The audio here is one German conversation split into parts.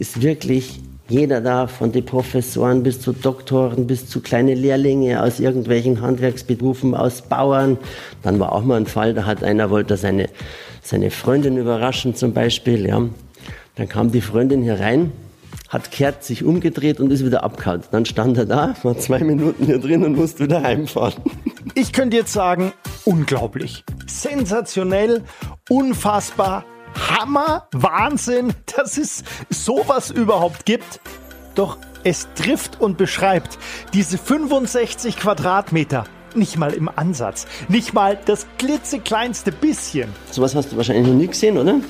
ist wirklich jeder da, von den Professoren bis zu Doktoren, bis zu kleine Lehrlinge aus irgendwelchen Handwerksberufen, aus Bauern. Dann war auch mal ein Fall, da hat einer wollte seine, seine Freundin überraschen zum Beispiel. Ja. Dann kam die Freundin hier rein, hat kehrt, sich umgedreht und ist wieder abgehauen. Dann stand er da, war zwei Minuten hier drin und musste wieder heimfahren. Ich könnte jetzt sagen, unglaublich, sensationell, unfassbar, Hammer, Wahnsinn, dass es sowas überhaupt gibt. Doch es trifft und beschreibt diese 65 Quadratmeter nicht mal im Ansatz, nicht mal das klitzekleinste bisschen. Sowas hast du wahrscheinlich noch nie gesehen, oder?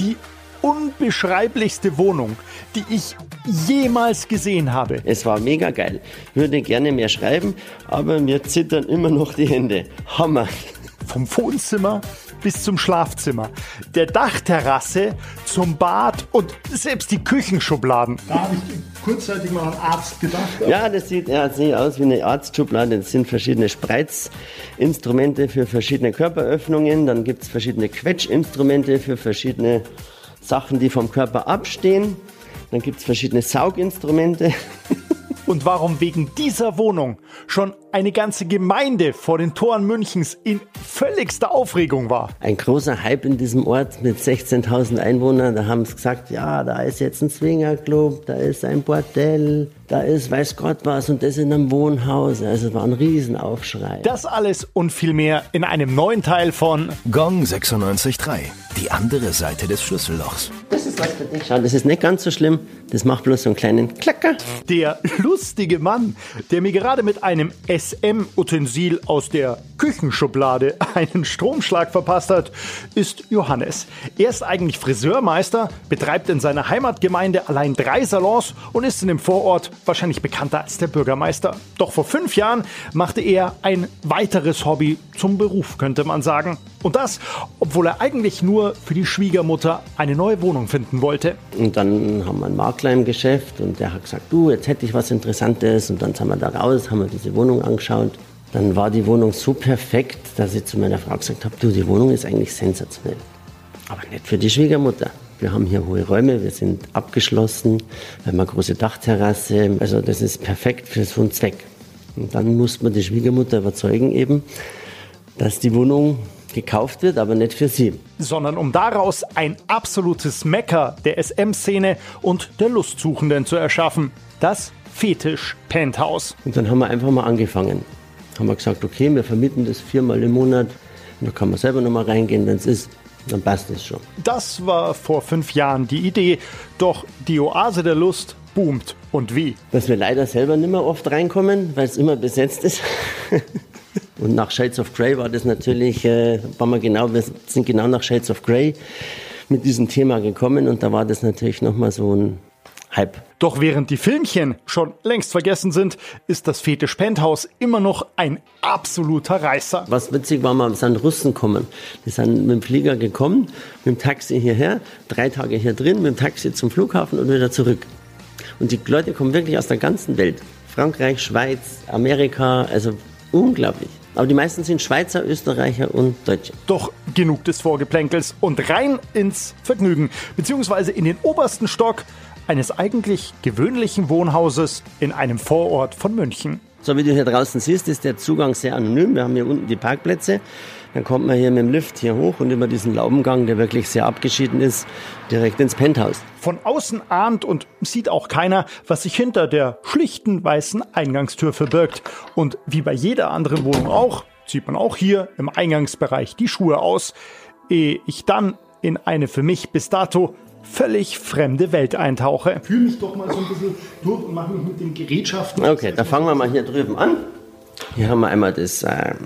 Die unbeschreiblichste Wohnung, die ich jemals gesehen habe. Es war mega geil. Würde gerne mehr schreiben, aber mir zittern immer noch die Hände. Hammer. Vom Wohnzimmer bis zum Schlafzimmer, der Dachterrasse zum Bad und selbst die Küchenschubladen. Da habe ich kurzzeitig mal an Arzt gedacht. Ja, das sieht, ja, das sieht aus wie eine Arztschublade. Das sind verschiedene Spreizinstrumente für verschiedene Körperöffnungen. Dann gibt es verschiedene Quetschinstrumente für verschiedene Sachen, die vom Körper abstehen. Dann gibt es verschiedene Sauginstrumente. Und warum wegen dieser Wohnung schon eine ganze Gemeinde vor den Toren Münchens in völligster Aufregung war. Ein großer Hype in diesem Ort mit 16.000 Einwohnern. Da haben sie gesagt, ja, da ist jetzt ein Swingerclub, da ist ein Bordell, da ist weiß Gott was und das in einem Wohnhaus. Also es war ein Riesenaufschrei. Das alles und viel mehr in einem neuen Teil von Gong 96.3. Die andere Seite des Schlüssellochs. Das ist was für dich. Schau, das ist nicht ganz so schlimm. Das macht bloß so einen kleinen Klacker. Der lustige Mann, der mir gerade mit einem SM-Utensil aus der Küchenschublade einen Stromschlag verpasst hat, ist Johannes. Er ist eigentlich Friseurmeister, betreibt in seiner Heimatgemeinde allein drei Salons und ist in dem Vorort wahrscheinlich bekannter als der Bürgermeister. Doch vor fünf Jahren machte er ein weiteres Hobby zum Beruf, könnte man sagen. Und das, obwohl er eigentlich nur für die Schwiegermutter eine neue Wohnung finden wollte. Und dann haben wir einen Makler im Geschäft und der hat gesagt, du, jetzt hätte ich was Interessantes. Und dann sind wir da raus, haben wir diese Wohnung angeschaut. Dann war die Wohnung so perfekt, dass ich zu meiner Frau gesagt habe, du, die Wohnung ist eigentlich sensationell. Aber nicht für die Schwiegermutter. Wir haben hier hohe Räume, wir sind abgeschlossen, wir haben eine große Dachterrasse. Also das ist perfekt für so einen Zweck. Und dann muss man die Schwiegermutter überzeugen eben, dass die Wohnung gekauft wird, aber nicht für sie. Sondern um daraus ein absolutes Mecker der SM-Szene und der Lustsuchenden zu erschaffen. Das Fetisch-Penthouse. Und dann haben wir einfach mal angefangen. Haben wir gesagt, okay, wir vermieten das viermal im Monat. Da kann man selber nochmal reingehen, wenn es ist. Dann passt es schon. Das war vor fünf Jahren die Idee. Doch die Oase der Lust boomt. Und wie? Dass wir leider selber nicht mehr oft reinkommen, weil es immer besetzt ist. Und nach Shades of Grey war das natürlich, äh, war wir genau, wir sind genau nach Shades of Grey mit diesem Thema gekommen und da war das natürlich nochmal so ein Hype. Doch während die Filmchen schon längst vergessen sind, ist das Fetisch Penthouse immer noch ein absoluter Reißer. Was witzig war, wir sind Russen kommen. Die sind mit dem Flieger gekommen, mit dem Taxi hierher, drei Tage hier drin, mit dem Taxi zum Flughafen und wieder zurück. Und die Leute kommen wirklich aus der ganzen Welt. Frankreich, Schweiz, Amerika, also unglaublich. Aber die meisten sind Schweizer, Österreicher und Deutsche. Doch genug des Vorgeplänkels und rein ins Vergnügen, beziehungsweise in den obersten Stock eines eigentlich gewöhnlichen Wohnhauses in einem Vorort von München. So wie du hier draußen siehst, ist der Zugang sehr anonym. Wir haben hier unten die Parkplätze. Dann kommt man hier mit dem Lift hier hoch und über diesen Laubengang, der wirklich sehr abgeschieden ist, direkt ins Penthouse. Von außen ahnt und sieht auch keiner, was sich hinter der schlichten weißen Eingangstür verbirgt. Und wie bei jeder anderen Wohnung auch, zieht man auch hier im Eingangsbereich die Schuhe aus, ehe ich dann in eine für mich bis dato völlig fremde Welt eintauche. Fühl mich doch mal so ein bisschen durch und mach mich mit den Gerätschaften. Okay, da fangen wir mal hier drüben an. Hier haben wir einmal das ähm,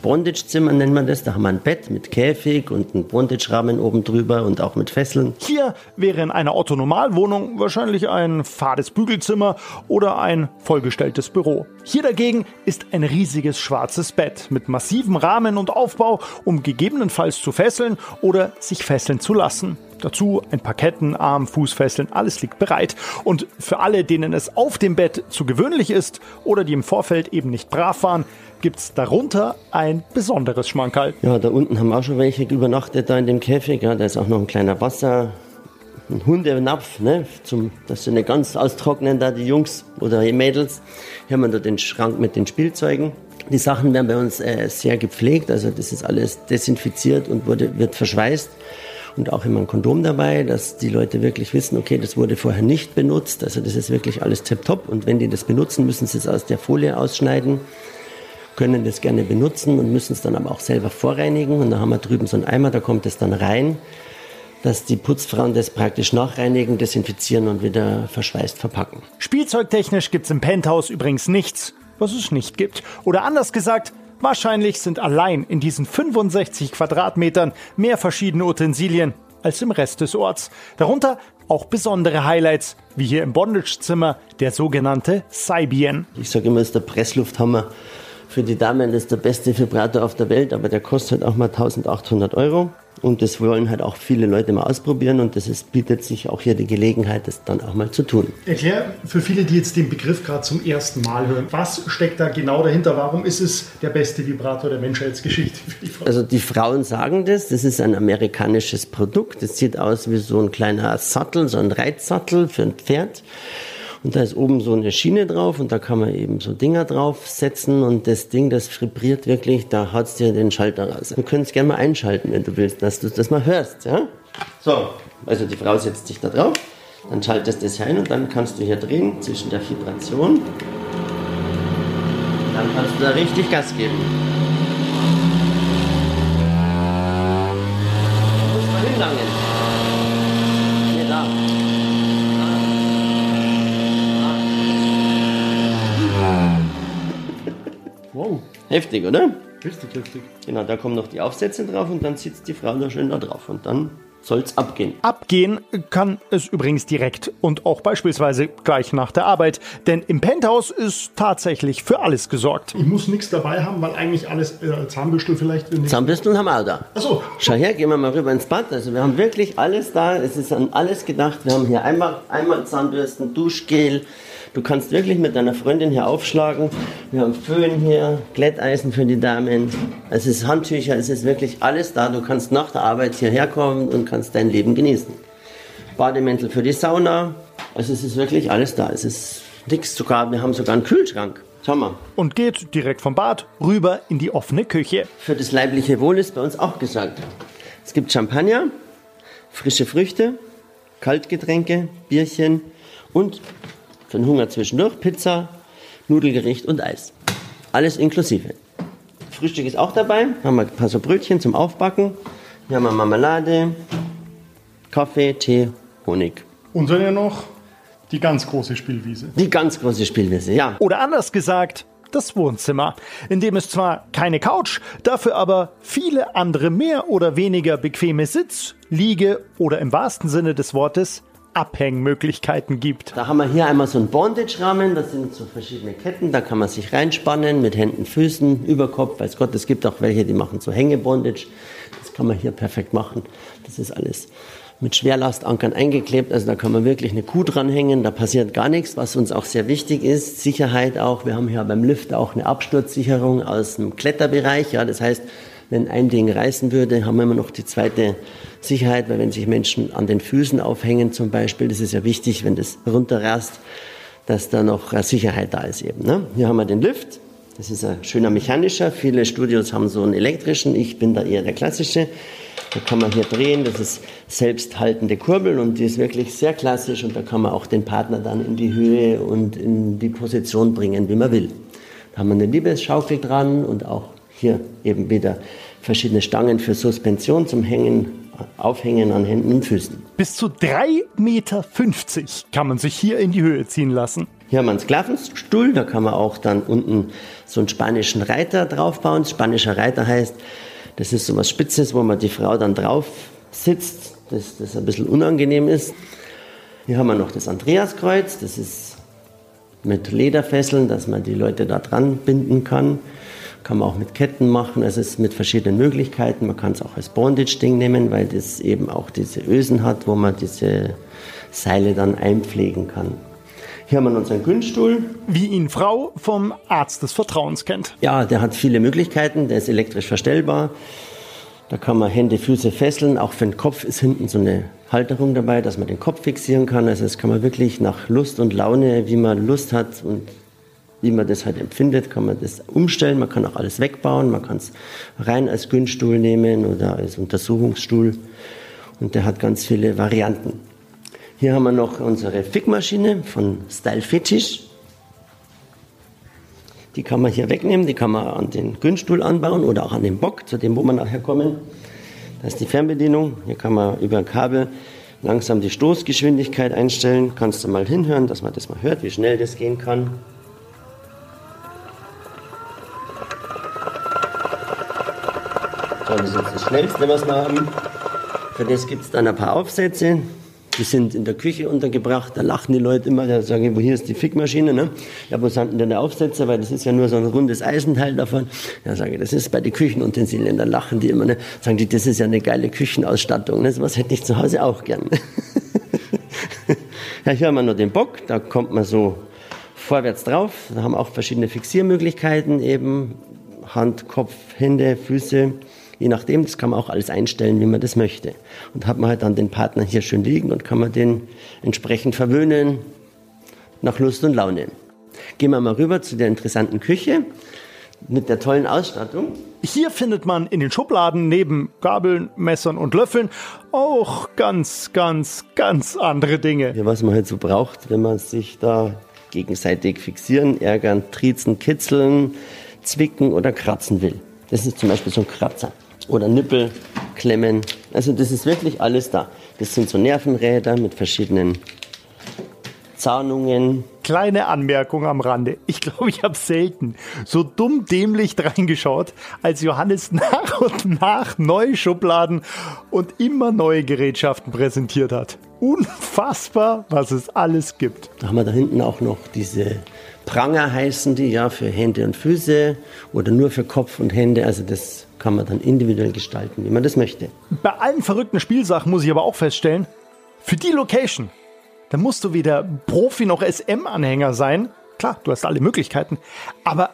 Bondage-Zimmer, nennt man das. Da haben wir ein Bett mit Käfig und einen Bondage-Rahmen oben drüber und auch mit Fesseln. Hier wäre in einer Otto-Normalwohnung wahrscheinlich ein fades Bügelzimmer oder ein vollgestelltes Büro. Hier dagegen ist ein riesiges schwarzes Bett mit massivem Rahmen und Aufbau, um gegebenenfalls zu fesseln oder sich fesseln zu lassen. Dazu ein paar Ketten, Arm, Fußfesseln, alles liegt bereit. Und für alle, denen es auf dem Bett zu gewöhnlich ist oder die im Vorfeld eben nicht brav waren, gibt's darunter ein besonderes Schmankerl. Ja, da unten haben auch schon welche übernachtet da in dem Käfig. Ja, da ist auch noch ein kleiner Wasser. einen Hundenapf, ne, zum, dass sie nicht ganz austrocknen, da die Jungs oder die Mädels. Hier haben wir da den Schrank mit den Spielzeugen. Die Sachen werden bei uns äh, sehr gepflegt, also das ist alles desinfiziert und wurde, wird verschweißt. Und auch immer ein Kondom dabei, dass die Leute wirklich wissen, okay, das wurde vorher nicht benutzt. Also das ist wirklich alles tipptopp. Und wenn die das benutzen, müssen sie es aus der Folie ausschneiden, können das gerne benutzen und müssen es dann aber auch selber vorreinigen. Und da haben wir drüben so einen Eimer, da kommt es dann rein dass die Putzfrauen das praktisch nachreinigen, desinfizieren und wieder verschweißt verpacken. Spielzeugtechnisch gibt's im Penthouse übrigens nichts, was es nicht gibt. Oder anders gesagt, wahrscheinlich sind allein in diesen 65 Quadratmetern mehr verschiedene Utensilien als im Rest des Orts. Darunter auch besondere Highlights, wie hier im Bondage-Zimmer der sogenannte Saibien. Ich sage immer, es ist der Presslufthammer für die Damen, ist der beste Vibrator auf der Welt, aber der kostet auch mal 1800 Euro. Und das wollen halt auch viele Leute mal ausprobieren und das ist, bietet sich auch hier die Gelegenheit, das dann auch mal zu tun. Erklär für viele, die jetzt den Begriff gerade zum ersten Mal hören, was steckt da genau dahinter? Warum ist es der beste Vibrator der Menschheitsgeschichte? also die Frauen sagen das, das ist ein amerikanisches Produkt. Das sieht aus wie so ein kleiner Sattel, so ein Reitsattel für ein Pferd. Und da ist oben so eine Schiene drauf und da kann man eben so Dinger draufsetzen und das Ding, das vibriert wirklich, da haut's dir den Schalter raus. Du könntest gerne mal einschalten, wenn du willst, dass du das mal hörst, ja? So, also die Frau setzt sich da drauf, dann schaltest du das ein und dann kannst du hier drehen zwischen der Vibration. Dann kannst du da richtig Gas geben. Du musst mal hinlangen. Wow. Heftig, oder? Richtig heftig. Genau, da kommen noch die Aufsätze drauf und dann sitzt die Frau da schön da drauf und dann soll's abgehen. Abgehen kann es übrigens direkt und auch beispielsweise gleich nach der Arbeit, denn im Penthouse ist tatsächlich für alles gesorgt. Ich muss nichts dabei haben, weil eigentlich alles äh, Zahnbüstel vielleicht. Zahnbüstel haben wir auch da. Achso. Schau her, gehen wir mal rüber ins Bad. Also wir haben wirklich alles da. Es ist an alles gedacht. Wir haben hier einmal, einmal Zahnbürsten, Duschgel, Du kannst wirklich mit deiner Freundin hier aufschlagen. Wir haben Föhn hier, Glätteisen für die Damen. Es ist Handtücher, es ist wirklich alles da. Du kannst nach der Arbeit hierher kommen und kannst dein Leben genießen. Bademäntel für die Sauna. Also es ist wirklich alles da. Es ist nichts sogar. Wir haben sogar einen Kühlschrank. Schau mal. Und geht direkt vom Bad rüber in die offene Küche. Für das leibliche Wohl ist bei uns auch gesagt. Es gibt Champagner, frische Früchte, Kaltgetränke, Bierchen und für den Hunger zwischendurch Pizza, Nudelgericht und Eis. Alles inklusive. Frühstück ist auch dabei. Haben wir ein paar so Brötchen zum Aufbacken. Hier haben wir Marmelade, Kaffee, Tee, Honig. Und dann ja noch die ganz große Spielwiese. Die ganz große Spielwiese, ja. Oder anders gesagt, das Wohnzimmer, in dem es zwar keine Couch, dafür aber viele andere mehr oder weniger bequeme Sitz, Liege oder im wahrsten Sinne des Wortes Abhängmöglichkeiten gibt. Da haben wir hier einmal so einen Bondage-Rahmen, das sind so verschiedene Ketten, da kann man sich reinspannen mit Händen, Füßen, Überkopf, weiß Gott, es gibt auch welche, die machen so Hängebondage, das kann man hier perfekt machen, das ist alles mit Schwerlastankern eingeklebt, also da kann man wirklich eine Kuh dranhängen, da passiert gar nichts, was uns auch sehr wichtig ist, Sicherheit auch, wir haben hier beim Lift auch eine Absturzsicherung aus dem Kletterbereich, ja, das heißt, wenn ein Ding reißen würde, haben wir immer noch die zweite Sicherheit, weil wenn sich Menschen an den Füßen aufhängen zum Beispiel, das ist ja wichtig, wenn das runterrast, dass da noch Sicherheit da ist eben. Ne? Hier haben wir den Lift, das ist ein schöner mechanischer. Viele Studios haben so einen elektrischen, ich bin da eher der klassische. Da kann man hier drehen, das ist selbsthaltende Kurbel und die ist wirklich sehr klassisch und da kann man auch den Partner dann in die Höhe und in die Position bringen, wie man will. Da haben wir eine Liebesschaukel dran und auch hier eben wieder verschiedene Stangen für Suspension zum Hängen, Aufhängen an Händen und Füßen. Bis zu 3,50 Meter kann man sich hier in die Höhe ziehen lassen. Hier haben wir einen Sklavenstuhl, da kann man auch dann unten so einen spanischen Reiter draufbauen. Spanischer Reiter heißt, das ist so was Spitzes, wo man die Frau dann drauf sitzt, das, das ein bisschen unangenehm ist. Hier haben wir noch das Andreaskreuz, das ist mit Lederfesseln, dass man die Leute da dran binden kann. Kann man auch mit Ketten machen. Es ist mit verschiedenen Möglichkeiten. Man kann es auch als Bondage-Ding nehmen, weil das eben auch diese Ösen hat, wo man diese Seile dann einpflegen kann. Hier haben wir unseren Günststuhl. Wie ihn Frau vom Arzt des Vertrauens kennt. Ja, der hat viele Möglichkeiten. Der ist elektrisch verstellbar. Da kann man Hände, Füße fesseln. Auch für den Kopf ist hinten so eine Halterung dabei, dass man den Kopf fixieren kann. Also das kann man wirklich nach Lust und Laune, wie man Lust hat und wie man das halt empfindet, kann man das umstellen. Man kann auch alles wegbauen. Man kann es rein als Günststuhl nehmen oder als Untersuchungsstuhl. Und der hat ganz viele Varianten. Hier haben wir noch unsere Fickmaschine von Style Fetish. Die kann man hier wegnehmen, die kann man an den Günststuhl anbauen oder auch an den Bock, zu dem wo wir nachher kommen. Das ist die Fernbedienung. Hier kann man über ein Kabel langsam die Stoßgeschwindigkeit einstellen. Kannst du mal hinhören, dass man das mal hört, wie schnell das gehen kann. Das ist jetzt das Schnellste, was wir haben. Für das gibt es dann ein paar Aufsätze. Die sind in der Küche untergebracht, da lachen die Leute immer, da sagen, ich, wo hier ist die Fickmaschine, ne? Ja, wo sind denn der Aufsetzer, weil das ist ja nur so ein rundes Eisenteil davon. Ja, sage ich, das ist bei den Küchenutensilien, da lachen die immer, ne? Sagen die, das ist ja eine geile Küchenausstattung, ne? Was hätte ich zu Hause auch gern. ja, hier haben wir noch den Bock, da kommt man so vorwärts drauf, da haben auch verschiedene Fixiermöglichkeiten eben, Hand, Kopf, Hände, Füße, Je nachdem, das kann man auch alles einstellen, wie man das möchte. Und hat man halt dann den Partner hier schön liegen und kann man den entsprechend verwöhnen nach Lust und Laune. Gehen wir mal rüber zu der interessanten Küche mit der tollen Ausstattung. Hier findet man in den Schubladen neben Gabeln, Messern und Löffeln auch ganz, ganz, ganz andere Dinge. Ja, was man halt so braucht, wenn man sich da gegenseitig fixieren, ärgern, triezen, kitzeln, zwicken oder kratzen will. Das ist zum Beispiel so ein Kratzer oder Nippelklemmen. Also das ist wirklich alles da. Das sind so Nervenräder mit verschiedenen Zahnungen. Kleine Anmerkung am Rande. Ich glaube, ich habe selten so dumm dämlich reingeschaut, als Johannes nach und nach neue Schubladen und immer neue Gerätschaften präsentiert hat. Unfassbar, was es alles gibt. Da haben wir da hinten auch noch diese Pranger heißen die ja für Hände und Füße oder nur für Kopf und Hände. Also das kann man dann individuell gestalten, wie man das möchte. Bei allen verrückten Spielsachen muss ich aber auch feststellen, für die Location, da musst du weder Profi noch SM-Anhänger sein. Klar, du hast alle Möglichkeiten, aber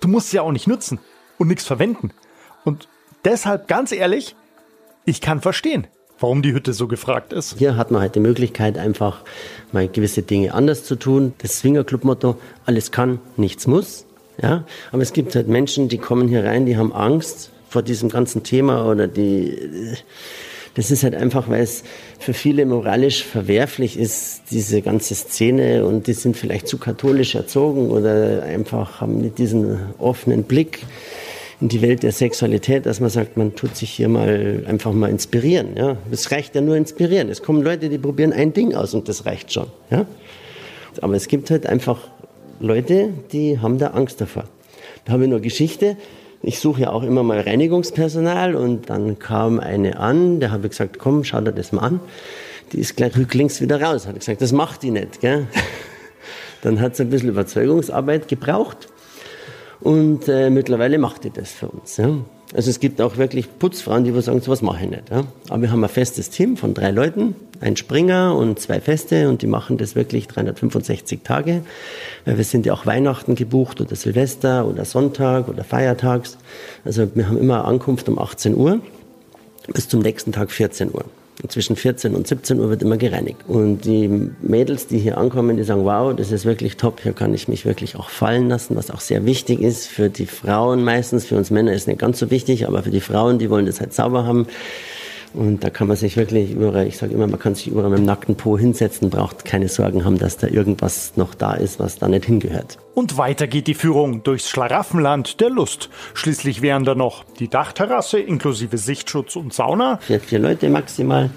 du musst sie ja auch nicht nutzen und nichts verwenden. Und deshalb ganz ehrlich, ich kann verstehen, warum die Hütte so gefragt ist. Hier hat man halt die Möglichkeit, einfach mal gewisse Dinge anders zu tun. Das Swingerclub-Motto, alles kann, nichts muss. Ja, aber es gibt halt Menschen, die kommen hier rein, die haben Angst vor diesem ganzen Thema oder die, das ist halt einfach, weil es für viele moralisch verwerflich ist, diese ganze Szene und die sind vielleicht zu katholisch erzogen oder einfach haben nicht diesen offenen Blick in die Welt der Sexualität, dass man sagt, man tut sich hier mal einfach mal inspirieren. Ja, es reicht ja nur inspirieren. Es kommen Leute, die probieren ein Ding aus und das reicht schon. Ja, aber es gibt halt einfach Leute, die haben da Angst davor. Da habe ich nur Geschichte. Ich suche ja auch immer mal Reinigungspersonal und dann kam eine an, der habe ich gesagt, komm, schau dir das mal an. Die ist gleich rücklings wieder raus. Hat gesagt, das macht die nicht. Gell? Dann hat es ein bisschen Überzeugungsarbeit gebraucht und äh, mittlerweile macht die das für uns. Ja? Also es gibt auch wirklich Putzfrauen, die sagen, sowas mache ich nicht. Ja? Aber wir haben ein festes Team von drei Leuten, ein Springer und zwei Feste und die machen das wirklich 365 Tage. Weil wir sind ja auch Weihnachten gebucht oder Silvester oder Sonntag oder Feiertags. Also wir haben immer Ankunft um 18 Uhr bis zum nächsten Tag 14 Uhr. Zwischen 14 und 17 Uhr wird immer gereinigt. Und die Mädels, die hier ankommen, die sagen, wow, das ist wirklich top, hier kann ich mich wirklich auch fallen lassen, was auch sehr wichtig ist für die Frauen meistens. Für uns Männer ist nicht ganz so wichtig, aber für die Frauen, die wollen das halt sauber haben. Und da kann man sich wirklich überall, ich sage immer, man kann sich überall mit dem nackten Po hinsetzen, braucht keine Sorgen haben, dass da irgendwas noch da ist, was da nicht hingehört. Und weiter geht die Führung durchs Schlaraffenland der Lust. Schließlich wären da noch die Dachterrasse inklusive Sichtschutz und Sauna. Für vier Leute maximal.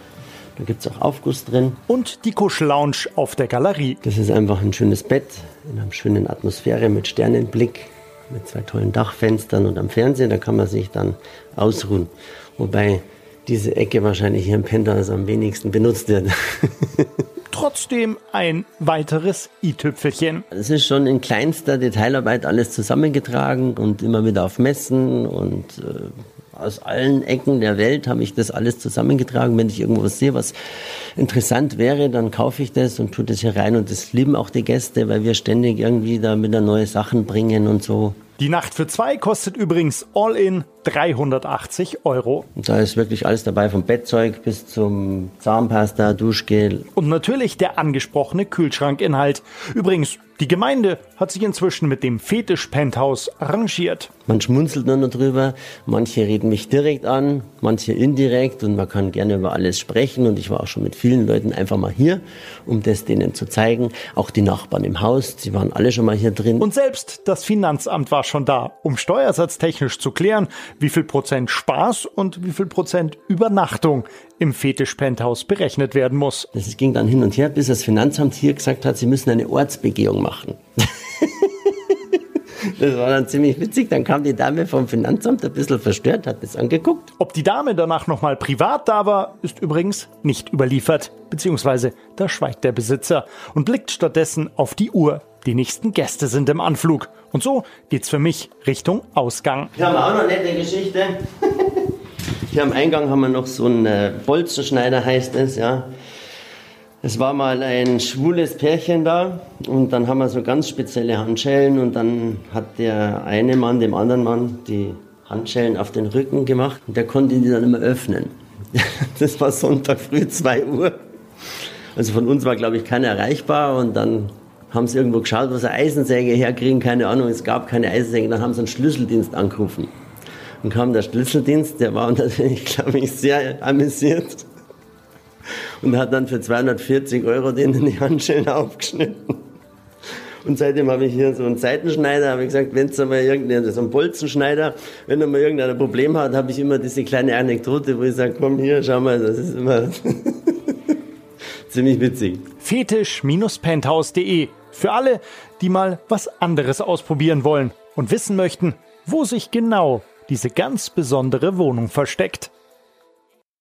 Da gibt es auch Aufguss drin. Und die Kuschellounge auf der Galerie. Das ist einfach ein schönes Bett in einer schönen Atmosphäre mit Sternenblick, mit zwei tollen Dachfenstern und am Fernsehen. Da kann man sich dann ausruhen. Wobei diese Ecke wahrscheinlich hier im Penthouse am wenigsten benutzt wird. Trotzdem ein weiteres i-Tüpfelchen. Es ist schon in kleinster Detailarbeit alles zusammengetragen und immer wieder auf Messen und äh, aus allen Ecken der Welt habe ich das alles zusammengetragen. Wenn ich irgendwo was sehe, was interessant wäre, dann kaufe ich das und tue das hier rein. Und das lieben auch die Gäste, weil wir ständig irgendwie da wieder neue Sachen bringen und so. Die Nacht für zwei kostet übrigens all in 380 Euro. Da ist wirklich alles dabei, vom Bettzeug bis zum Zahnpasta, Duschgel. Und natürlich der angesprochene Kühlschrankinhalt. Übrigens, die Gemeinde hat sich inzwischen mit dem Fetisch-Penthouse arrangiert. Man schmunzelt nur noch drüber, manche reden mich direkt an, manche indirekt und man kann gerne über alles sprechen. Und ich war auch schon mit vielen Leuten einfach mal hier, um das denen zu zeigen. Auch die Nachbarn im Haus, sie waren alle schon mal hier drin. Und selbst das Finanzamt war schon da, um steuersatztechnisch zu klären, wie viel Prozent Spaß und wie viel Prozent Übernachtung im Fetisch-Penthouse berechnet werden muss. Das ging dann hin und her, bis das Finanzamt hier gesagt hat, sie müssen eine Ortsbegehung machen. Das war dann ziemlich witzig. Dann kam die Dame vom Finanzamt ein bisschen verstört, hat das angeguckt. Ob die Dame danach nochmal privat da war, ist übrigens nicht überliefert. Beziehungsweise da schweigt der Besitzer und blickt stattdessen auf die Uhr. Die nächsten Gäste sind im Anflug. Und so geht's für mich Richtung Ausgang. Hier haben wir auch noch eine nette Geschichte. Hier am Eingang haben wir noch so einen äh, Bolzenschneider, heißt es, ja. Es war mal ein schwules Pärchen da und dann haben wir so ganz spezielle Handschellen und dann hat der eine Mann dem anderen Mann die Handschellen auf den Rücken gemacht und der konnte die dann immer öffnen. Das war Sonntag früh 2 Uhr. Also von uns war, glaube ich, keiner erreichbar und dann haben sie irgendwo geschaut, was eine Eisensäge herkriegen, keine Ahnung, es gab keine Eisensäge, dann haben sie einen Schlüsseldienst angerufen. Dann kam der Schlüsseldienst, der war natürlich, glaube ich, sehr amüsiert und hat dann für 240 Euro denen die Handschellen aufgeschnitten. Und seitdem habe ich hier so einen Seitenschneider, habe ich gesagt, wenn es mal irgendein, so ein Bolzenschneider, wenn er mal irgendein Problem hat, habe ich immer diese kleine Anekdote, wo ich sage, komm hier, schau mal, das ist immer ziemlich witzig. Fetisch-penthouse.de für alle, die mal was anderes ausprobieren wollen und wissen möchten, wo sich genau diese ganz besondere Wohnung versteckt.